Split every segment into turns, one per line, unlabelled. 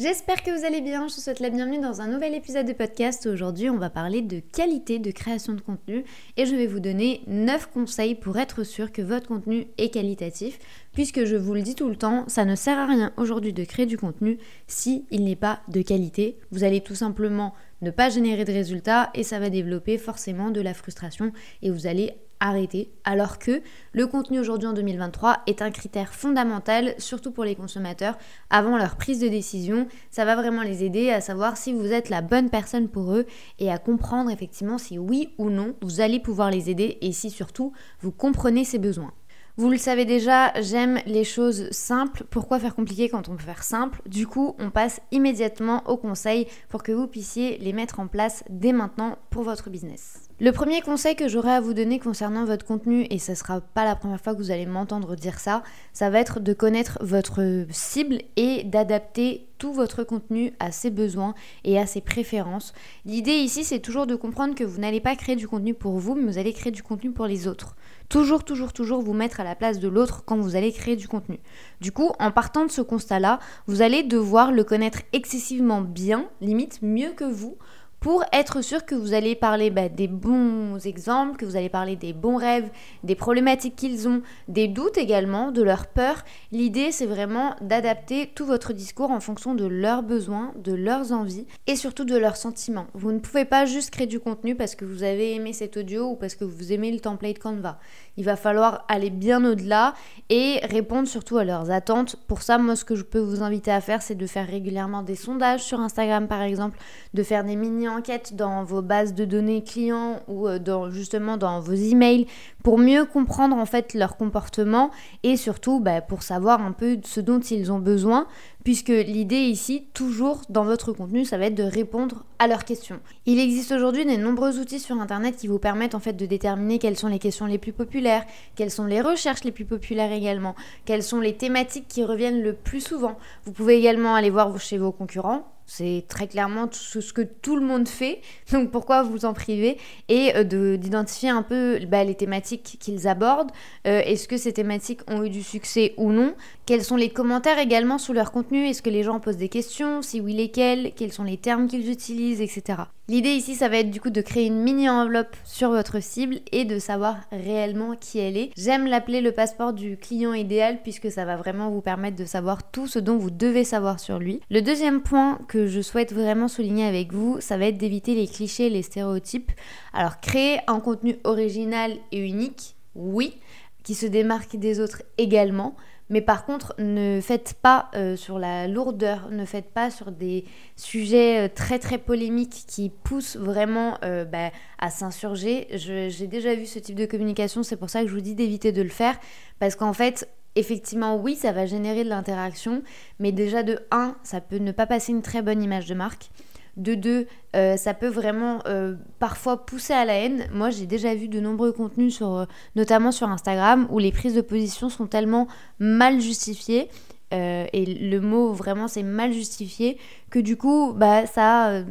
J'espère que vous allez bien, je vous souhaite la bienvenue dans un nouvel épisode de podcast. Aujourd'hui on va parler de qualité de création de contenu et je vais vous donner 9 conseils pour être sûr que votre contenu est qualitatif puisque je vous le dis tout le temps, ça ne sert à rien aujourd'hui de créer du contenu si il n'est pas de qualité. Vous allez tout simplement ne pas générer de résultats et ça va développer forcément de la frustration et vous allez arrêter. Alors que le contenu aujourd'hui en 2023 est un critère fondamental, surtout pour les consommateurs, avant leur prise de décision. Ça va vraiment les aider à savoir si vous êtes la bonne personne pour eux et à comprendre effectivement si oui ou non vous allez pouvoir les aider et si surtout vous comprenez ses besoins. Vous le savez déjà, j'aime les choses simples. Pourquoi faire compliqué quand on peut faire simple? Du coup, on passe immédiatement aux conseils pour que vous puissiez les mettre en place dès maintenant pour votre business. Le premier conseil que j'aurais à vous donner concernant votre contenu, et ce sera pas la première fois que vous allez m'entendre dire ça, ça va être de connaître votre cible et d'adapter tout votre contenu à ses besoins et à ses préférences. L'idée ici, c'est toujours de comprendre que vous n'allez pas créer du contenu pour vous, mais vous allez créer du contenu pour les autres. Toujours, toujours, toujours vous mettre à la place de l'autre quand vous allez créer du contenu. Du coup, en partant de ce constat-là, vous allez devoir le connaître excessivement bien, limite mieux que vous, pour être sûr que vous allez parler bah, des bons exemples, que vous allez parler des bons rêves, des problématiques qu'ils ont, des doutes également, de leurs peurs. L'idée, c'est vraiment d'adapter tout votre discours en fonction de leurs besoins, de leurs envies et surtout de leurs sentiments. Vous ne pouvez pas juste créer du contenu parce que vous avez aimé cet audio ou parce que vous aimez le template Canva. Il va falloir aller bien au-delà et répondre surtout à leurs attentes. Pour ça, moi, ce que je peux vous inviter à faire, c'est de faire régulièrement des sondages sur Instagram, par exemple, de faire des mini-enquêtes dans vos bases de données clients ou euh, dans, justement dans vos emails pour mieux comprendre en fait leur comportement et surtout bah, pour savoir un peu ce dont ils ont besoin puisque l'idée ici, toujours dans votre contenu, ça va être de répondre à leurs questions. Il existe aujourd'hui de nombreux outils sur Internet qui vous permettent en fait de déterminer quelles sont les questions les plus populaires, quelles sont les recherches les plus populaires également, quelles sont les thématiques qui reviennent le plus souvent. Vous pouvez également aller voir chez vos concurrents, c'est très clairement ce que tout le monde fait, donc pourquoi vous en privez? Et euh, d'identifier un peu bah, les thématiques qu'ils abordent. Euh, est-ce que ces thématiques ont eu du succès ou non? Quels sont les commentaires également sous leur contenu? Est-ce que les gens posent des questions? Si oui, lesquelles Quels sont les termes qu'ils utilisent, etc. L'idée ici, ça va être du coup de créer une mini enveloppe sur votre cible et de savoir réellement qui elle est. J'aime l'appeler le passeport du client idéal puisque ça va vraiment vous permettre de savoir tout ce dont vous devez savoir sur lui. Le deuxième point que je souhaite vraiment souligner avec vous, ça va être d'éviter les clichés, les stéréotypes. Alors créer un contenu original et unique, oui, qui se démarque des autres également, mais par contre, ne faites pas euh, sur la lourdeur, ne faites pas sur des sujets euh, très très polémiques qui poussent vraiment euh, bah, à s'insurger. J'ai déjà vu ce type de communication, c'est pour ça que je vous dis d'éviter de le faire, parce qu'en fait, effectivement, oui, ça va générer de l'interaction, mais déjà de 1, ça peut ne pas passer une très bonne image de marque. De deux, euh, ça peut vraiment euh, parfois pousser à la haine. Moi, j'ai déjà vu de nombreux contenus, sur, euh, notamment sur Instagram, où les prises de position sont tellement mal justifiées. et le mot vraiment c'est mal justifié que du coup bah ça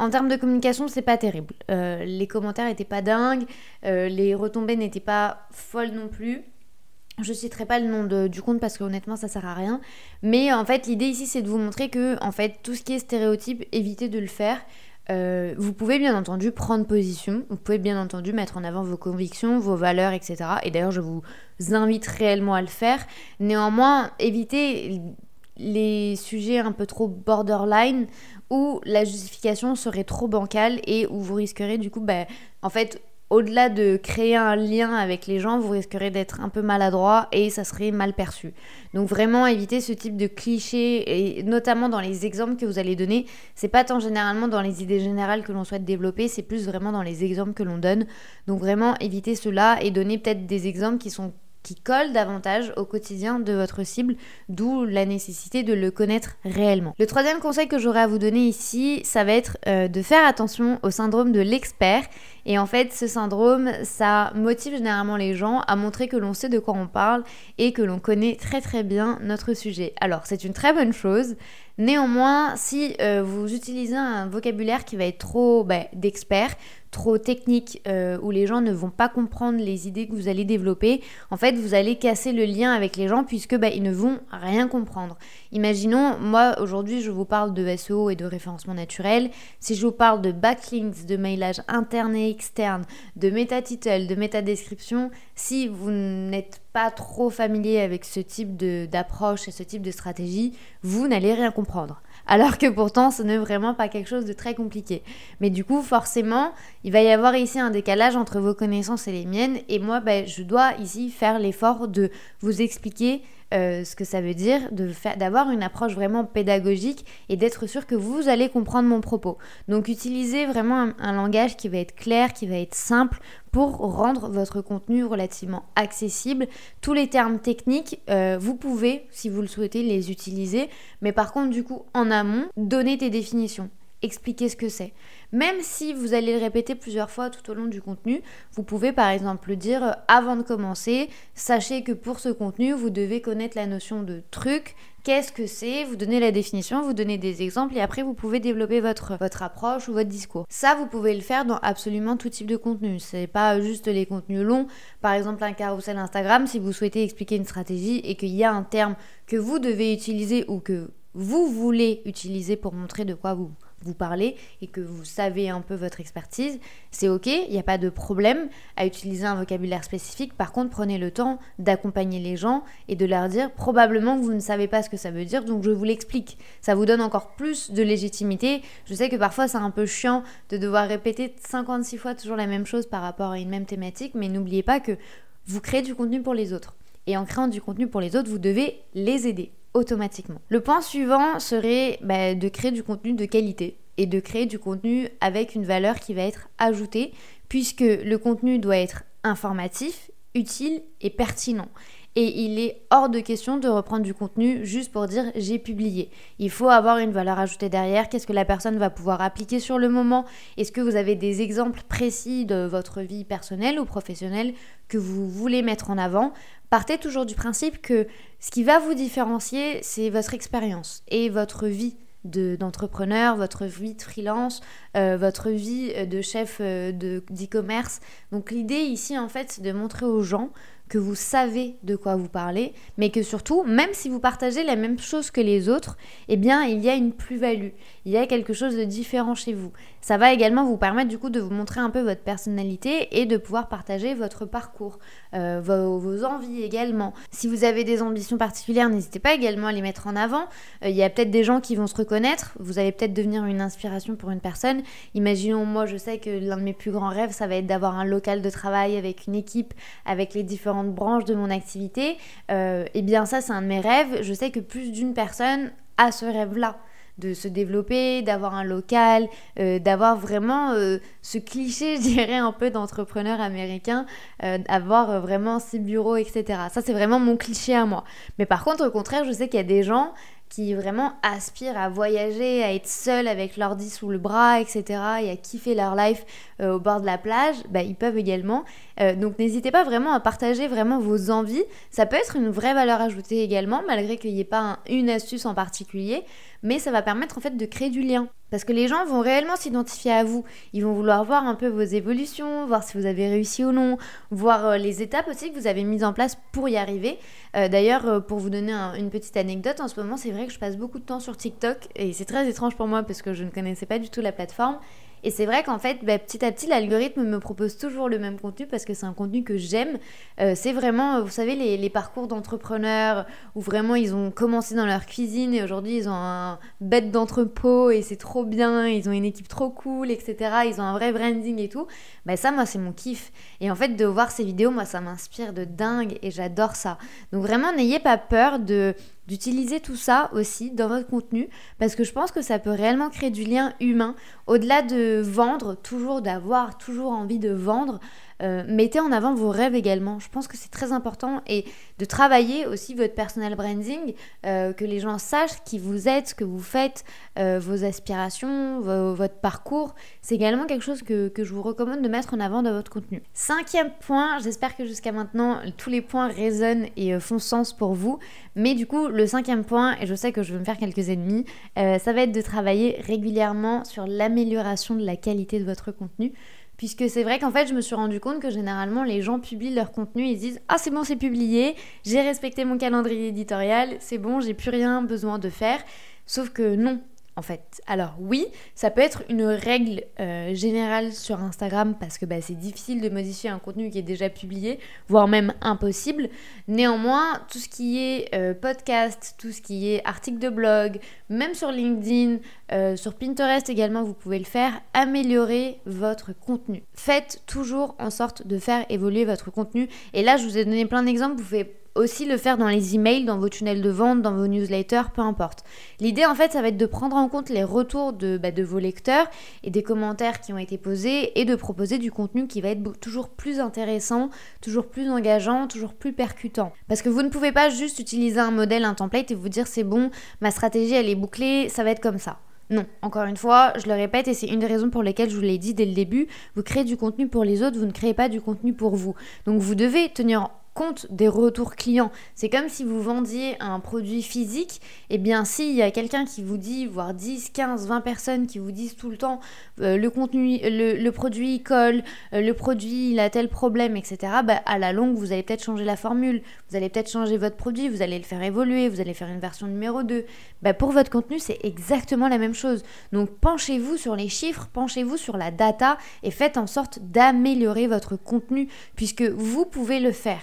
en termes de communication c'est pas terrible les commentaires étaient pas dingues les retombées n'étaient pas folles non plus je citerai pas le nom du compte parce que honnêtement ça sert à rien. Mais en fait l'idée ici c'est de vous montrer que en fait tout ce qui est stéréotype, évitez de le faire. Euh, vous pouvez bien entendu prendre position, vous pouvez bien entendu mettre en avant vos convictions, vos valeurs, etc. Et d'ailleurs je vous invite réellement à le faire. Néanmoins, évitez les sujets un peu trop borderline où la justification serait trop bancale et où vous risquerez du coup, bah, en fait, au-delà de créer un lien avec les gens, vous risquerez d'être un peu maladroit et ça serait mal perçu. Donc vraiment éviter ce type de clichés et notamment dans les exemples que vous allez donner. C'est pas tant généralement dans les idées générales que l'on souhaite développer, c'est plus vraiment dans les exemples que l'on donne. Donc vraiment éviter cela et donner peut-être des exemples qui sont qui colle davantage au quotidien de votre cible, d'où la nécessité de le connaître réellement. Le troisième conseil que j'aurais à vous donner ici, ça va être euh, de faire attention au syndrome de l'expert. Et en fait, ce syndrome, ça motive généralement les gens à montrer que l'on sait de quoi on parle et que l'on connaît très très bien notre sujet. Alors, c'est une très bonne chose. Néanmoins, si euh, vous utilisez un vocabulaire qui va être trop bah, d'expert, trop technique euh, où les gens ne vont pas comprendre les idées que vous allez développer, en fait, vous allez casser le lien avec les gens puisque bah, ils ne vont rien comprendre. Imaginons, moi aujourd'hui, je vous parle de SEO et de référencement naturel. Si je vous parle de backlinks, de mailage interne et externe, de méta title, de méta description, si vous n'êtes trop familier avec ce type d'approche et ce type de stratégie, vous n'allez rien comprendre alors que pourtant ce n'est vraiment pas quelque chose de très compliqué. Mais du coup, forcément, il va y avoir ici un décalage entre vos connaissances et les miennes, et moi, ben, je dois ici faire l'effort de vous expliquer euh, ce que ça veut dire d'avoir une approche vraiment pédagogique et d'être sûr que vous allez comprendre mon propos. Donc utilisez vraiment un, langage qui va être clair, qui va être simple pour rendre votre contenu relativement accessible. Tous les termes techniques, euh, vous pouvez, si vous le souhaitez, les utiliser, mais par contre, du coup, en amont, donnez des définitions expliquer ce que c'est. Même si vous allez le répéter plusieurs fois tout au long du contenu, vous pouvez par exemple dire euh, avant de commencer, sachez que pour ce contenu, vous devez connaître la notion de truc, qu'est-ce que c'est, vous donnez la définition, vous donnez des exemples et après vous pouvez développer votre, votre approche ou votre discours. Ça, vous pouvez le faire dans absolument tout type de contenu. C'est pas juste les contenus longs. Par exemple, un carousel Instagram, si vous souhaitez expliquer une stratégie et qu'il y a un terme que vous devez utiliser ou que vous voulez utiliser pour montrer de quoi vous vous parlez et que vous savez un peu votre expertise, c'est ok, il n'y a pas de problème à utiliser un vocabulaire spécifique. Par contre, prenez le temps d'accompagner les gens et de leur dire probablement que vous ne savez pas ce que ça veut dire, donc je vous l'explique. Ça vous donne encore plus de légitimité. Je sais que parfois c'est un peu chiant de devoir répéter 56 fois toujours la même chose par rapport à une même thématique, mais n'oubliez pas que vous créez du contenu pour les autres. Et en créant du contenu pour les autres, vous devez les aider automatiquement. Le point suivant serait bah, de créer du contenu de qualité et de créer du contenu avec une valeur qui va être ajoutée, puisque le contenu doit être informatif, utile et pertinent. Et il est hors de question de reprendre du contenu juste pour dire j'ai publié. Il faut avoir une valeur ajoutée derrière. Qu'est-ce que la personne va pouvoir appliquer sur le moment? Est-ce que vous avez des exemples précis de votre vie personnelle ou professionnelle que vous voulez mettre en avant? Partez toujours du principe que ce qui va vous différencier, c'est votre expérience et votre vie d'entrepreneur, votre vie de freelance, euh, votre vie de chef euh, d'e-commerce. Donc l'idée ici en fait c'est de montrer aux gens que vous savez de quoi vous parlez, mais que surtout, même si vous partagez la même chose que les autres, eh bien, il y a une plus-value, il y a quelque chose de différent chez vous. Ça va également vous permettre du coup de vous montrer un peu votre personnalité et de pouvoir partager votre parcours, euh, vos, envies également. Si vous avez des ambitions particulières, n'hésitez pas également à les mettre en avant. Euh, il y a peut-être des gens qui vont se reconnaître, vous allez peut-être devenir une inspiration pour une personne. Imaginons, moi, je sais que l'un de mes plus grands rêves, ça va être d'avoir un local de travail avec une équipe, avec les différents branches de mon activité, et euh, eh bien ça c'est un de mes rêves. Je sais que plus d'une personne a ce rêve-là de se développer, d'avoir un local, euh, d'avoir vraiment euh, ce cliché, je dirais, un peu d'entrepreneur américain, avoir vraiment ses bureaux, etc. Ça, c'est vraiment mon cliché à moi. Mais par contre, au contraire, je sais qu'il y a des gens qui vraiment aspirent à voyager, à être seuls avec l'ordi sous le bras, etc., et à kiffer leur life euh, au bord de la plage, bah, ils peuvent également. Euh, donc n'hésitez pas vraiment à partager vraiment vos envies. Ça peut être une vraie valeur ajoutée également, malgré qu'il n'y ait pas une astuce en particulier mais ça va permettre en fait de créer du lien. Parce que les gens vont réellement s'identifier à vous. Ils vont vouloir voir un peu vos évolutions, voir si vous avez réussi ou non, voir euh, les étapes aussi que vous avez mises en place pour y arriver. Euh, d'ailleurs, euh, pour vous donner une petite anecdote, en ce moment, c'est vrai que je passe beaucoup de temps sur TikTok et c'est très étrange pour moi parce que je ne connaissais pas du tout la plateforme. Et c'est vrai qu'en fait, bah, petit à petit, l'algorithme me propose toujours le même contenu parce que c'est un contenu que j'aime. Euh, c'est vraiment, vous savez, les, parcours d'entrepreneurs où vraiment ils ont commencé dans leur cuisine et aujourd'hui ils ont un bête d'entrepôt et c'est trop bien, ils ont une équipe trop cool, etc. Ils ont un vrai branding et tout. Bah ça, moi, c'est mon kiff. Et en fait, de voir ces vidéos, moi, ça m'inspire de dingue et j'adore ça. Donc vraiment, n'ayez pas peur de d'utiliser tout ça aussi dans votre contenu parce que je pense que ça peut réellement créer du lien humain au-delà de vendre, toujours d'avoir toujours envie de vendre. Euh, mettez en avant vos rêves également. Je pense que c'est très important et de travailler aussi votre personal branding, euh, que les gens sachent qui vous êtes, ce que vous faites, euh, vos aspirations, votre parcours. C'est également quelque chose que, que, je vous recommande de mettre en avant dans votre contenu. Cinquième point, j'espère que jusqu'à maintenant tous les points résonnent et font sens pour vous. Mais du coup, le cinquième point, et je sais que je vais me faire quelques ennemis, ça va être de travailler régulièrement sur l'amélioration de la qualité de votre contenu. Puisque c'est vrai qu'en fait, je me suis rendu compte que généralement, les gens publient leur contenu, ils disent Ah, c'est bon, c'est publié, j'ai respecté mon calendrier éditorial, c'est bon, j'ai plus rien besoin de faire. Sauf que non, en fait. Alors oui, ça peut être une règle euh, générale sur Instagram parce que bah, c'est difficile de modifier un contenu qui est déjà publié, voire même impossible. Néanmoins, tout ce qui est euh, podcast, tout ce qui est article de blog, même sur LinkedIn, euh, sur Pinterest également, vous pouvez le faire, améliorer votre contenu. Faites toujours en sorte de faire évoluer votre contenu. Et là, je vous ai donné plein d'exemples, aussi le faire dans les emails, dans vos tunnels de vente, dans vos newsletters, peu importe. L'idée en fait, ça va être de prendre en compte les retours de, bah, de vos lecteurs et des commentaires qui ont été posés et de proposer du contenu qui va être toujours plus intéressant, toujours plus engageant, toujours plus percutant. Parce que vous ne pouvez pas juste utiliser un modèle, un template et vous dire c'est bon, ma stratégie elle est bouclée, ça va être comme ça. Non, encore une fois, je le répète et c'est une des raisons pour lesquelles je vous l'ai dit dès le début, vous créez du contenu pour les autres, vous ne créez pas du contenu pour vous. Donc vous devez tenir compte des retours clients. C'est comme si vous vendiez un produit physique, et eh bien s'il y a quelqu'un qui vous dit, voire 10, 15, 20 personnes qui vous disent tout le temps euh, le contenu, le, produit colle, euh, le produit il a tel problème, etc. Bah, à la longue, vous allez peut-être changer la formule, vous allez peut-être changer votre produit, vous allez le faire évoluer, vous allez faire une version numéro 2. Bah, pour votre contenu, c'est exactement la même chose. Donc penchez-vous sur les chiffres, penchez-vous sur la data et faites en sorte d'améliorer votre contenu puisque vous pouvez le faire.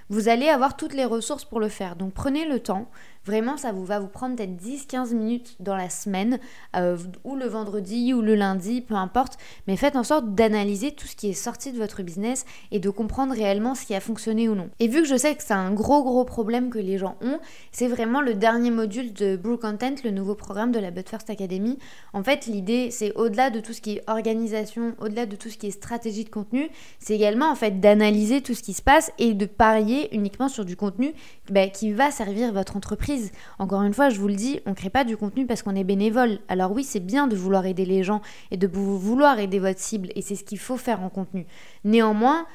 Vous allez avoir toutes les ressources pour le faire. Donc prenez le temps, Vraiment, ça vous va vous prendre peut-être 10-15 minutes dans la semaine, euh, ou le vendredi, ou le lundi, peu importe. Mais faites en sorte d'analyser tout ce qui est sorti de votre business et de comprendre réellement ce qui a fonctionné ou non. Et vu que je sais que c'est un gros gros problème que les gens ont, c'est vraiment le dernier module de Brew Content, le nouveau programme de la But First Academy. En fait, l'idée, c'est au-delà de tout ce qui est organisation, au-delà de tout ce qui est stratégie de contenu, c'est également en fait d'analyser tout ce qui se passe et de parier uniquement sur du contenu bah, qui va servir votre entreprise encore une fois, je vous le dis, on ne crée pas du contenu parce qu'on est bénévole. Alors oui, c'est bien de vouloir aider les gens et de vouloir aider votre cible, et c'est ce qu'il faut faire en contenu. Néanmoins,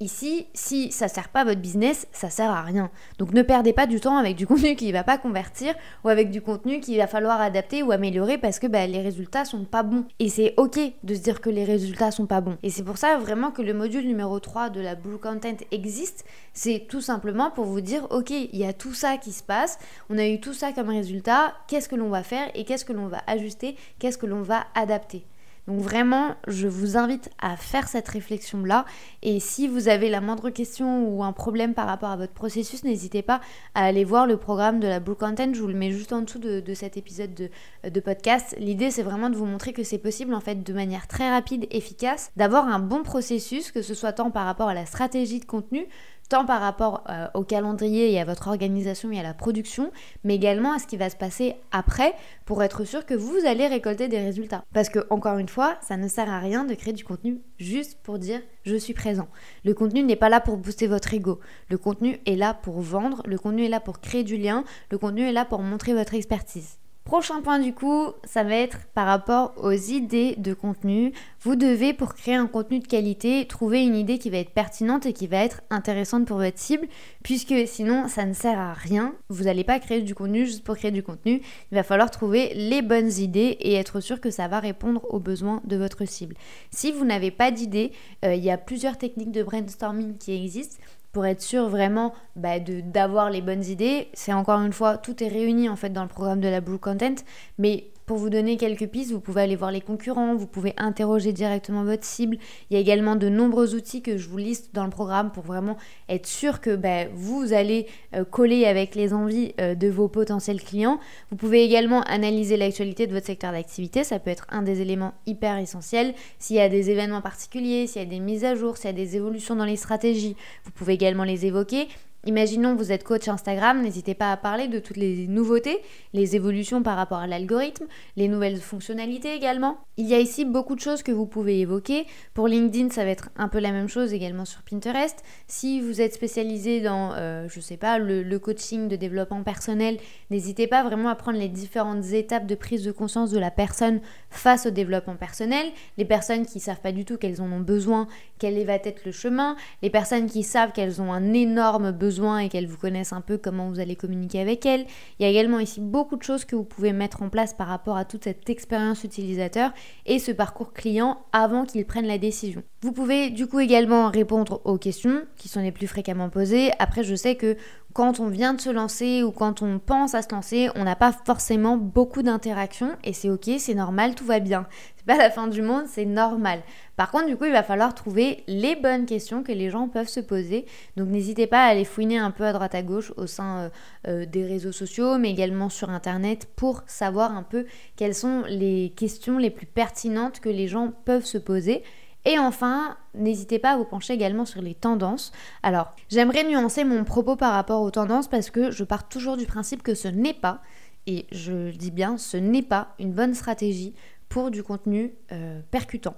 Ici, si ça sert pas à votre business, ça sert à rien. Donc ne perdez pas du temps avec du contenu qui ne va pas convertir ou avec du contenu qu'il va falloir adapter ou améliorer parce que bah, les résultats sont pas bons. Et c'est ok de se dire que les résultats sont pas bons. Et c'est pour ça vraiment que le module numéro 3 de la Blue Content existe. C'est tout simplement pour vous dire ok, il y a tout ça qui se passe, on a eu tout ça comme résultat, qu'est-ce que l'on va faire et qu'est-ce que l'on va ajuster, qu'est-ce que l'on va adapter? Donc vraiment, je vous invite à faire cette réflexion-là. Et si vous avez la moindre question ou un problème par rapport à votre processus, n'hésitez pas à aller voir le programme de la Blue Content. Je vous le mets juste en dessous de, cet épisode de, de podcast. L'idée, c'est vraiment de vous montrer que c'est possible, en fait, de manière très rapide, efficace, d'avoir un bon processus, que ce soit tant par rapport à la stratégie de contenu, tant par rapport euh, au calendrier et à votre organisation et à la production, mais également à ce qui va se passer après pour être sûr que vous allez récolter des résultats. Parce que, encore une fois, ça ne sert à rien de créer du contenu juste pour dire je suis présent. Le contenu n'est pas là pour booster votre ego. Le contenu est là pour vendre, le contenu est là pour créer du lien, le contenu est là pour montrer votre expertise. Prochain point du coup, ça va être par rapport aux idées de contenu. Vous devez, pour créer un contenu de qualité, trouver une idée qui va être pertinente et qui va être intéressante pour votre cible, puisque sinon ça ne sert à rien. Vous n'allez pas créer du contenu juste pour créer du contenu. Il va falloir trouver les bonnes idées et être sûr que ça va répondre aux besoins de votre cible. Si vous n'avez pas d'idée, euh, il y a plusieurs techniques de brainstorming qui existent pour être sûr vraiment bah, d'avoir les bonnes idées. C'est encore une fois, tout est réuni en fait dans le programme de la Blue Content, mais pour vous donner quelques pistes, vous pouvez aller voir les concurrents, vous pouvez interroger directement votre cible. Il y a également de nombreux outils que je vous liste dans le programme pour vraiment être sûr que ben, vous allez euh, coller avec les envies euh, de vos potentiels clients. Vous pouvez également analyser l'actualité de votre secteur d'activité, ça peut être un des éléments hyper essentiels. S'il y a des événements particuliers, s'il y a des mises à jour, s'il y a des évolutions dans les stratégies, vous pouvez également les évoquer. Imaginons vous êtes coach Instagram, n'hésitez pas à parler de toutes les nouveautés, les évolutions par rapport à l'algorithme, les nouvelles fonctionnalités également. Il y a ici beaucoup de choses que vous pouvez évoquer. Pour LinkedIn, ça va être un peu la même chose également sur Pinterest. Si vous êtes spécialisé dans, euh, je sais pas, le, le coaching de développement personnel, n'hésitez pas vraiment à prendre les différentes étapes de prise de conscience de la personne face au développement personnel. Les personnes qui savent pas du tout qu'elles en ont besoin, quel va être le chemin. Les personnes qui savent qu'elles ont un énorme besoin et qu'elles vous connaissent un peu comment vous allez communiquer avec elles. Il y a également ici beaucoup de choses que vous pouvez mettre en place par rapport à toute cette expérience utilisateur et ce parcours client avant qu'ils prennent la décision. Vous pouvez du coup également répondre aux questions qui sont les plus fréquemment posées. Après, je sais que quand on vient de se lancer ou quand on pense à se lancer, on n'a pas forcément beaucoup d'interactions et c'est ok, c'est normal, tout va bien. C'est pas la fin du monde, c'est normal. Par contre, du coup, il va falloir trouver les bonnes questions que les gens peuvent se poser. Donc n'hésitez pas à aller fouiner un peu à droite à gauche au sein euh, euh, des réseaux sociaux, mais également sur Internet pour savoir un peu quelles sont les questions les plus pertinentes que les gens peuvent se poser. Et enfin, n'hésitez pas à vous pencher également sur les tendances. Alors, j'aimerais nuancer mon propos par rapport aux tendances parce que je pars toujours du principe que ce n'est pas, et je dis bien, ce n'est pas une bonne stratégie pour du contenu euh, percutant.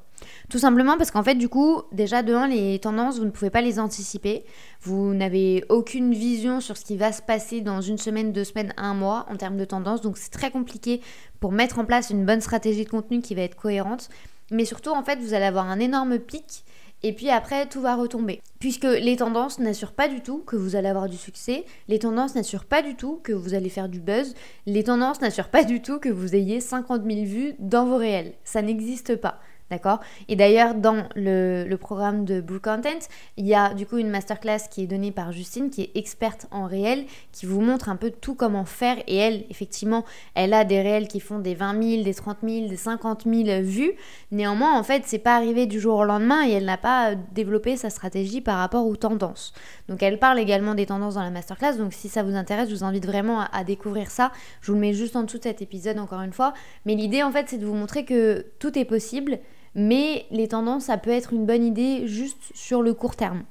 Tout simplement parce qu'en fait, du coup, déjà de 1, les tendances, vous ne pouvez pas les anticiper. Vous n'avez aucune vision sur ce qui va se passer dans une semaine, deux semaines, un mois en termes de tendances. Donc c'est très compliqué pour mettre en place une bonne stratégie de contenu qui va être cohérente. Mais surtout, en fait, vous allez avoir un énorme pic et puis après, tout va retomber. Puisque les tendances n'assurent pas du tout que vous allez avoir du succès, les tendances n'assurent pas du tout que vous allez faire du buzz, les tendances n'assurent pas du tout que vous ayez 50 000 vues dans vos réels. Ça n'existe pas. D'accord Et d'ailleurs, dans le, programme de Blue Content, il y a du coup une masterclass qui est donnée par Justine, qui est experte en réel, qui vous montre un peu tout comment faire. Et elle, effectivement, elle a des réels qui font des 20 000, des 30 000, des 50 000 vues. Néanmoins, en fait, c'est pas arrivé du jour au lendemain et elle n'a pas développé sa stratégie par rapport aux tendances. Donc, elle parle également des tendances dans la masterclass. Donc, si ça vous intéresse, je vous invite vraiment à, à découvrir ça. Je vous le mets juste en dessous de cet épisode, encore une fois. Mais l'idée, en fait, c'est de vous montrer que tout est possible mais les tendances, ça peut être une bonne idée juste sur le court terme.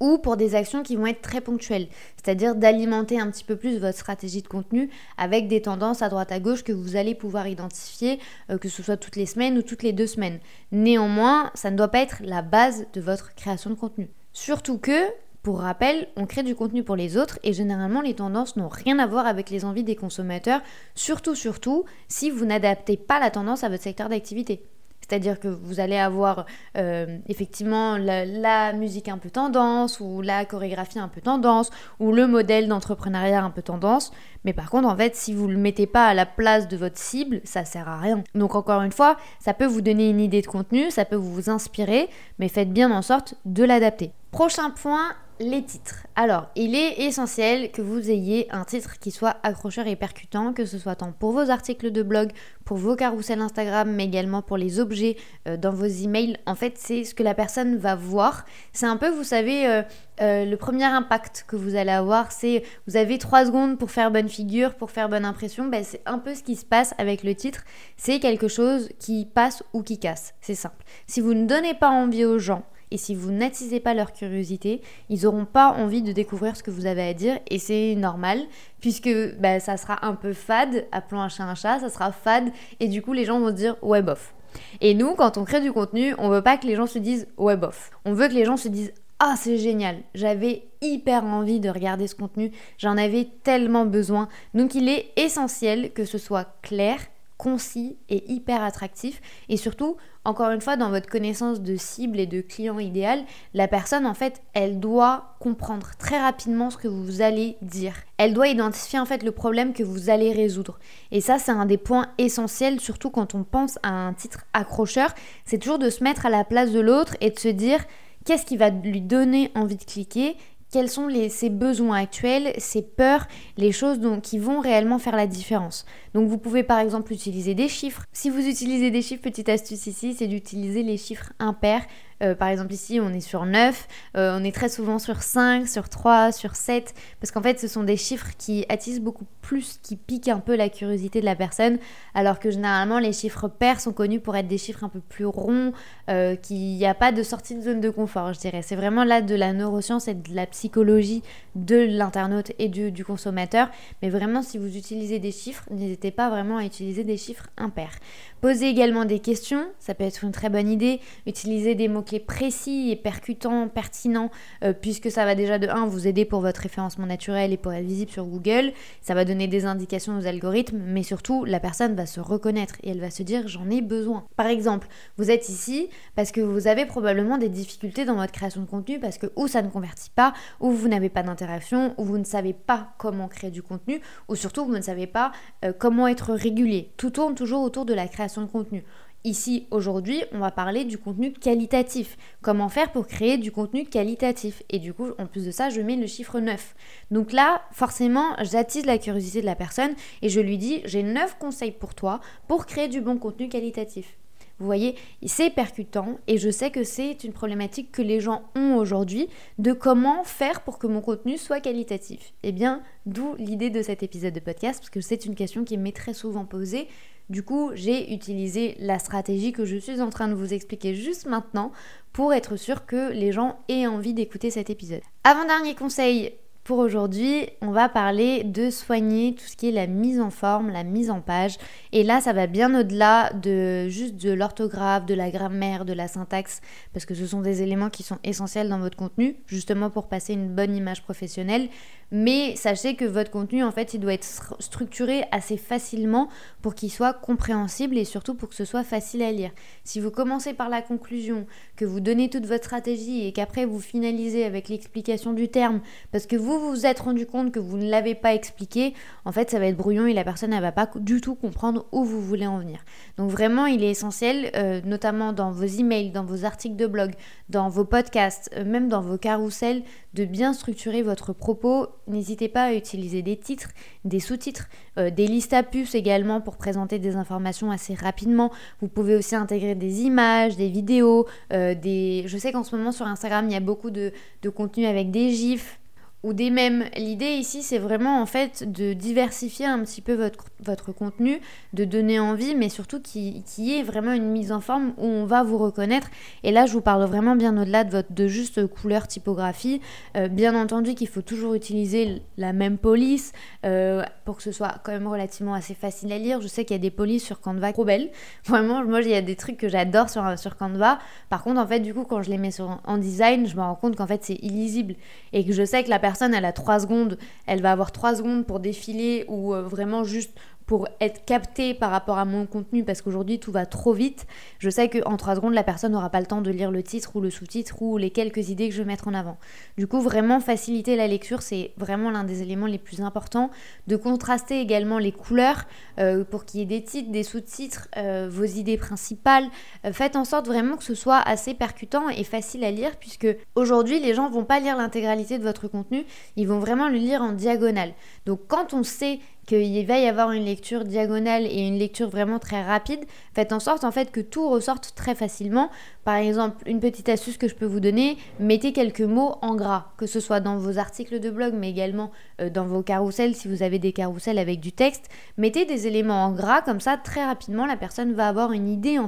Ou pour des actions qui vont être très ponctuelles, c'est-à-dire d'alimenter un petit peu plus votre stratégie de contenu avec des tendances à droite à gauche que vous allez pouvoir identifier, euh, que ce soit toutes les semaines ou toutes les deux semaines. Néanmoins, ça ne doit pas être la base de votre création de contenu. Surtout que pour rappel, on crée du contenu pour les autres et généralement les tendances n'ont rien à voir avec les envies des consommateurs, surtout surtout si vous n'adaptez pas la tendance à votre secteur d'activité. C'est-à-dire que vous allez avoir euh, effectivement la, musique un peu tendance, ou la chorégraphie un peu tendance, ou le modèle d'entrepreneuriat un peu tendance. Mais par contre, en fait, si vous ne le mettez pas à la place de votre cible, ça sert à rien. Donc encore une fois, ça peut vous donner une idée de contenu, ça peut vous inspirer, mais faites bien en sorte de l'adapter. Prochain point, les titres. Alors, il est essentiel que vous ayez un titre qui soit accrocheur et percutant, que ce soit tant pour vos articles de blog, pour vos carousels Instagram, mais également pour les objets euh, dans vos emails. En fait, c'est ce que la personne va voir. C'est un peu, vous savez, euh, euh, le premier impact que vous allez avoir, c'est vous avez trois secondes pour faire bonne figure, pour faire bonne impression. Ben, c'est un peu ce qui se passe avec le titre. C'est quelque chose qui passe ou qui casse. C'est simple. Si vous ne donnez pas envie aux gens, et si vous n'attisez pas leur curiosité, ils n'auront pas envie de découvrir ce que vous avez à dire et c'est normal puisque bah, ça sera un peu fade, appelons un chat un chat, ça sera fade et du coup les gens vont se dire ouais bof. Et nous, quand on crée du contenu, on veut pas que les gens se disent ouais bof. On veut que les gens se disent ah c'est génial, j'avais hyper envie de regarder ce contenu, j'en avais tellement besoin. Donc il est essentiel que ce soit clair, concis et hyper attractif. Et surtout, encore une fois, dans votre connaissance de cible et de client idéal, la personne, en fait, elle doit comprendre très rapidement ce que vous allez dire. Elle doit identifier, en fait, le problème que vous allez résoudre. Et ça, c'est un des points essentiels, surtout quand on pense à un titre accrocheur. C'est toujours de se mettre à la place de l'autre et de se dire qu'est-ce qui va lui donner envie de cliquer? Quels sont ses besoins actuels, ses peurs, les choses qui vont réellement faire la différence. Donc vous pouvez par exemple utiliser des chiffres. Si vous utilisez des chiffres, petite astuce ici, c'est d'utiliser les chiffres impairs Euh, par exemple ici on est sur 9, euh, on est très souvent sur 5, sur 3, sur 7, parce qu'en fait ce sont des chiffres qui attisent beaucoup plus, qui piquent un peu la curiosité de la personne, alors que généralement les chiffres pairs sont connus pour être des chiffres un peu plus ronds, euh, qu'il n'y a pas de sortie de zone de confort, je dirais. C'est vraiment là de la neuroscience et de la psychologie de l'internaute et du, consommateur, mais vraiment si vous utilisez des chiffres, n'hésitez pas vraiment à utiliser des chiffres impairs. Posez également des questions, ça peut être une très bonne idée. Utilisez des mots-clés précis et percutants, pertinents, euh, puisque ça va déjà de 1 vous aider pour votre référencement naturel et pour être visible sur Google. Ça va donner des indications aux algorithmes, mais surtout, la personne va se reconnaître et elle va se dire j'en ai besoin. Par exemple, vous êtes ici parce que vous avez probablement des difficultés dans votre création de contenu parce que ou ça ne convertit pas, ou vous n'avez pas d'interaction, ou vous ne savez pas comment créer du contenu, ou surtout vous ne savez pas euh, comment être régulier. Tout tourne toujours autour de la création de contenu. Ici, aujourd'hui, on va parler du contenu qualitatif. Comment faire pour créer du contenu qualitatif? Et du coup, en plus de ça, je mets le chiffre 9. Donc là, forcément, j'attise la curiosité de la personne et je lui dis, j'ai 9 conseils pour toi pour créer du bon contenu qualitatif. Vous voyez, c'est percutant et je sais que c'est une problématique que les gens ont aujourd'hui de comment faire pour que mon contenu soit qualitatif. Eh bien, d'où l'idée de cet épisode de podcast parce que c'est une question qui m'est très souvent posée du coup, j'ai utilisé la stratégie que je suis en train de vous expliquer juste maintenant pour être sûr que les gens aient envie d'écouter cet épisode. Avant-dernier conseil pour aujourd'hui, on va parler de soigner tout ce qui est la mise en forme, la mise en page. Et là, ça va bien au-delà de juste de l'orthographe, de la grammaire, de la syntaxe, parce que ce sont des éléments qui sont essentiels dans votre contenu, justement pour passer une bonne image professionnelle. Mais sachez que votre contenu, en fait, il doit être structuré assez facilement pour qu'il soit compréhensible et surtout pour que ce soit facile à lire. Si vous commencez par la conclusion, que vous donnez toute votre stratégie et qu'après vous finalisez avec l'explication du terme, parce que vous vous êtes rendu compte que vous ne l'avez pas expliqué, en fait, ça va être brouillon et la personne ne va pas du tout comprendre où vous voulez en venir. Donc vraiment, il est essentiel, euh, notamment dans vos emails, dans vos articles de blog, dans vos podcasts, euh, même dans vos carousels, de bien structurer votre propos N'hésitez pas à utiliser des titres, des sous-titres, euh, des listes à puces également pour présenter des informations assez rapidement. Vous pouvez aussi intégrer des images, des vidéos, des... Je sais qu'en ce moment sur Instagram, il y a beaucoup de contenu avec des gifs, ou des mêmes. L'idée ici, c'est vraiment en fait de diversifier un petit peu votre, votre contenu, de donner envie, mais surtout qu'il y ait vraiment une mise en forme où on va vous reconnaître. Et là, je vous parle vraiment bien au-delà de votre de juste couleur, typographie. Euh, bien entendu qu'il faut toujours utiliser la même police euh, pour que ce soit quand même relativement assez facile à lire. Je sais qu'il y a des polices sur Canva trop belles. Vraiment, moi, il y a des trucs que j'adore sur, sur Canva. Par contre, en fait, du coup, quand je les mets sur, en design, je me rends compte qu'en fait, c'est illisible et que je sais que la personne personne, elle a 3 secondes, elle va avoir 3 secondes pour défiler ou euh, vraiment juste pour être capté par rapport à mon contenu parce qu'aujourd'hui tout va trop vite, je sais qu'en 3 secondes la personne n'aura pas le temps de lire le titre ou le sous-titre ou les quelques idées que je vais mettre en avant. Du coup vraiment faciliter la lecture c'est vraiment l'un des éléments les plus importants. De contraster également les couleurs euh, pour qu'il y ait des titres, des sous-titres, euh, vos idées principales. Euh, faites en sorte vraiment que ce soit assez percutant et facile à lire puisque aujourd'hui les gens vont pas lire l'intégralité de votre contenu, ils vont vraiment le lire en diagonale. Donc quand on sait qu'il va y avoir une lecture diagonale et une lecture vraiment très rapide, faites en sorte en fait que tout ressorte très facilement. Par exemple, une petite astuce que je peux vous donner, mettez quelques mots en gras, que ce soit dans vos articles de blog, mais également euh, dans vos carousels, si vous avez des carousels avec du texte. Mettez des éléments en gras, comme ça, très rapidement, la personne va avoir une idée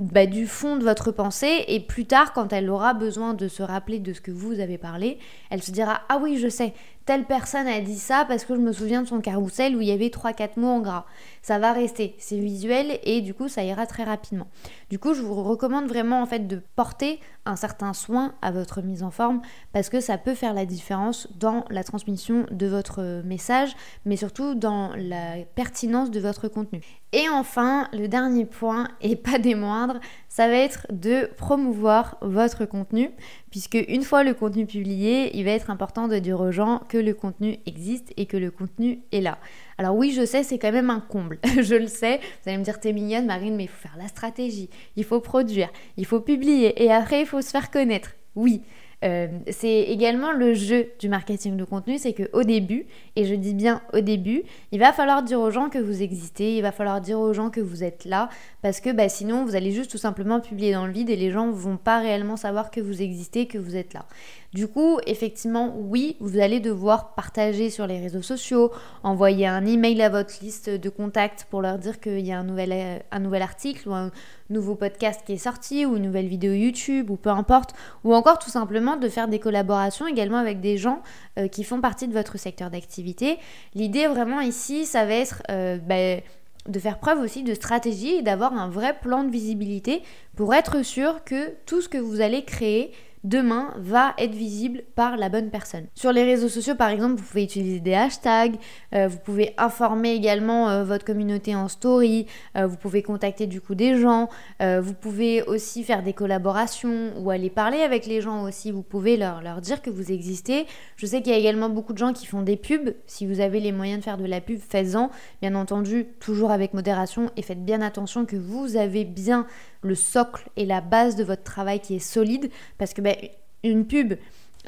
bah, du fond de votre pensée et plus tard quand elle aura besoin de se rappeler de ce que vous avez parlé, elle se dira ah oui je sais, telle personne a dit ça parce que je me souviens de son carrousel où il y avait 3-4 mots en gras. Ça va rester, c'est visuel et du coup ça ira très rapidement. Du coup je vous recommande vraiment en fait de porter un certain soin à votre mise en forme parce que ça peut faire la différence dans la transmission de votre message mais surtout dans la pertinence de votre contenu. Et enfin, le dernier point, et pas des moindres, ça va être de promouvoir votre contenu, puisque une fois le contenu publié, il va être important de dire aux gens que le contenu existe et que le contenu est là. Alors oui, je sais, c'est quand même un comble, je le sais. Vous allez me dire, t'es mignonne, Marine, mais il faut faire la stratégie, il faut produire, il faut publier, et après, il faut se faire connaître. Oui, Euh, c'est également le jeu du marketing de contenu, c'est qu'au début, et je dis bien au début, il va falloir dire aux gens que vous existez, il va falloir dire aux gens que vous êtes là, parce que bah, sinon vous allez juste tout simplement publier dans le vide et les gens vont pas réellement savoir que vous existez, que vous êtes là. Du coup, effectivement, oui, vous allez devoir partager sur les réseaux sociaux, envoyer un email à votre liste de contacts pour leur dire qu'il y a un nouvel, euh, un nouvel article ou un nouveau podcast qui est sorti ou une nouvelle vidéo YouTube ou peu importe, ou encore tout simplement de faire des collaborations également avec des gens euh, qui font partie de votre secteur d'activité. L'idée vraiment ici, ça va être... Euh, bah, de faire preuve aussi de stratégie et d'avoir un vrai plan de visibilité pour être sûr que tout ce que vous allez créer demain va être visible par la bonne personne. Sur les réseaux sociaux, par exemple, vous pouvez utiliser des hashtags, euh, vous pouvez informer également euh, votre communauté en story, euh, vous pouvez contacter du coup des gens, vous pouvez aussi faire des collaborations ou aller parler avec les gens aussi, vous pouvez leur, dire que vous existez. Je sais qu'il y a également beaucoup de gens qui font des pubs, si vous avez les moyens de faire de la pub, faites-en, bien entendu, toujours avec modération et faites bien attention que vous avez bien le socle et la base de votre travail qui est solide, parce que ben, une pub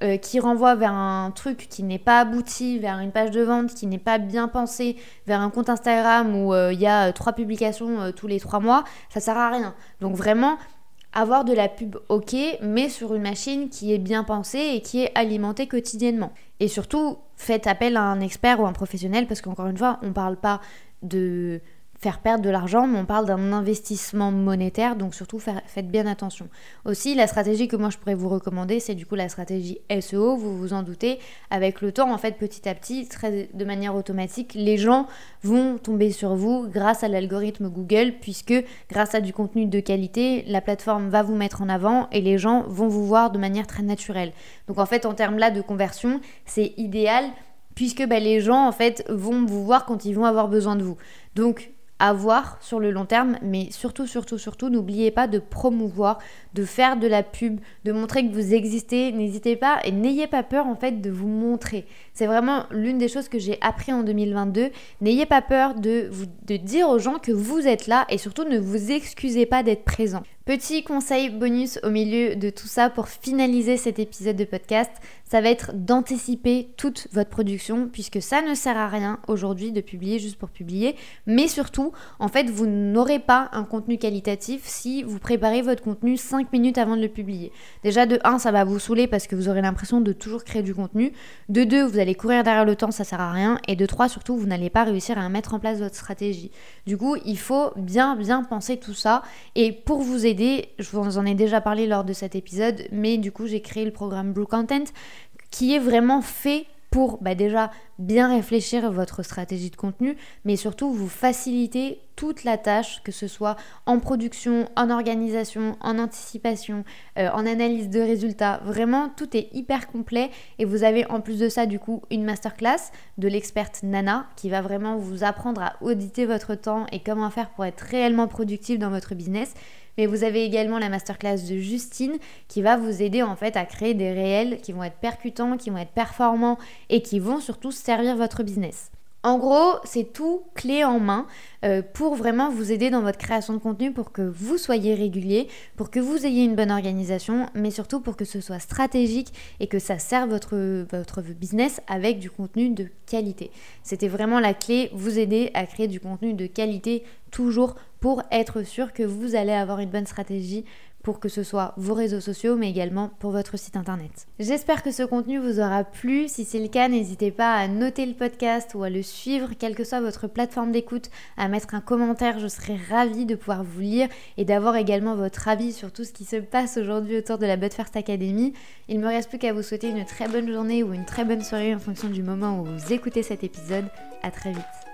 euh, qui renvoie vers un truc qui n'est pas abouti, vers une page de vente qui n'est pas bien pensée, vers un compte Instagram où euh, il y a euh, trois publications tous les trois mois, ça sert à rien. Donc vraiment, avoir de la pub ok, mais sur une machine qui est bien pensée et qui est alimentée quotidiennement. Et surtout, faites appel à un expert ou un professionnel parce qu'encore une fois, on ne parle pas de faire perdre de l'argent, mais on parle d'un investissement monétaire, donc surtout faites bien attention. Aussi, la stratégie que moi je pourrais vous recommander, c'est du coup la stratégie SEO, vous vous en doutez, avec le temps, en fait, petit à petit, très, de manière automatique, les gens vont tomber sur vous grâce à l'algorithme Google, puisque grâce à du contenu de qualité, la plateforme va vous mettre en avant et les gens vont vous voir de manière très naturelle. Donc en fait, en termes là de conversion, c'est idéal puisque bah, les gens en fait vont vous voir quand ils vont avoir besoin de vous. Donc avoir sur le long terme, mais surtout, surtout, surtout, n'oubliez pas de promouvoir, de faire de la pub, de montrer que vous existez. N'hésitez pas et n'ayez pas peur en fait de vous montrer. C'est vraiment l'une des choses que j'ai appris en 2022. N'ayez pas peur de, vous, de dire aux gens que vous êtes là et surtout ne vous excusez pas d'être présent. Petit conseil bonus au milieu de tout ça pour finaliser cet épisode de podcast, ça va être d'anticiper toute votre production puisque ça ne sert à rien aujourd'hui de publier juste pour publier, mais surtout, en fait, vous n'aurez pas un contenu qualitatif si vous préparez votre contenu 5 minutes avant de le publier. Déjà de 1, ça va vous saouler parce que vous aurez l'impression de toujours créer du contenu. De 2, vous allez courir derrière le temps, ça sert à rien et de 3 surtout, vous n'allez pas réussir à mettre en place votre stratégie. Du coup, il faut bien bien penser tout ça et pour vous aider je vous en ai déjà parlé lors de cet épisode, mais du coup j'ai créé le programme Blue Content qui est vraiment fait pour bah, déjà bien réfléchir votre stratégie de contenu, mais surtout vous faciliter toute la tâche, que ce soit en production, en organisation, en anticipation, euh, en analyse de résultats. Vraiment, tout est hyper complet et vous avez en plus de ça du coup une masterclass de l'experte Nana qui va vraiment vous apprendre à auditer votre temps et comment faire pour être réellement productif dans votre business. Mais vous avez également la masterclass de Justine qui va vous aider en fait à créer des réels qui vont être percutants, qui vont être performants et qui vont surtout servir votre business. En gros, c'est tout clé en main euh, pour vraiment vous aider dans votre création de contenu pour que vous soyez régulier, pour que vous ayez une bonne organisation, mais surtout pour que ce soit stratégique et que ça serve votre, votre business avec du contenu de qualité. C'était vraiment la clé, vous aider à créer du contenu de qualité toujours pour être sûr que vous allez avoir une bonne stratégie pour que ce soit vos réseaux sociaux, mais également pour votre site internet. J'espère que ce contenu vous aura plu. Si c'est le cas, n'hésitez pas à noter le podcast ou à le suivre, quelle que soit votre plateforme d'écoute, à mettre un commentaire. Je serai ravie de pouvoir vous lire et d'avoir également votre avis sur tout ce qui se passe aujourd'hui autour de la But First Academy. Il me reste plus qu'à vous souhaiter une très bonne journée ou une très bonne soirée en fonction du moment où vous écoutez cet épisode. À très vite.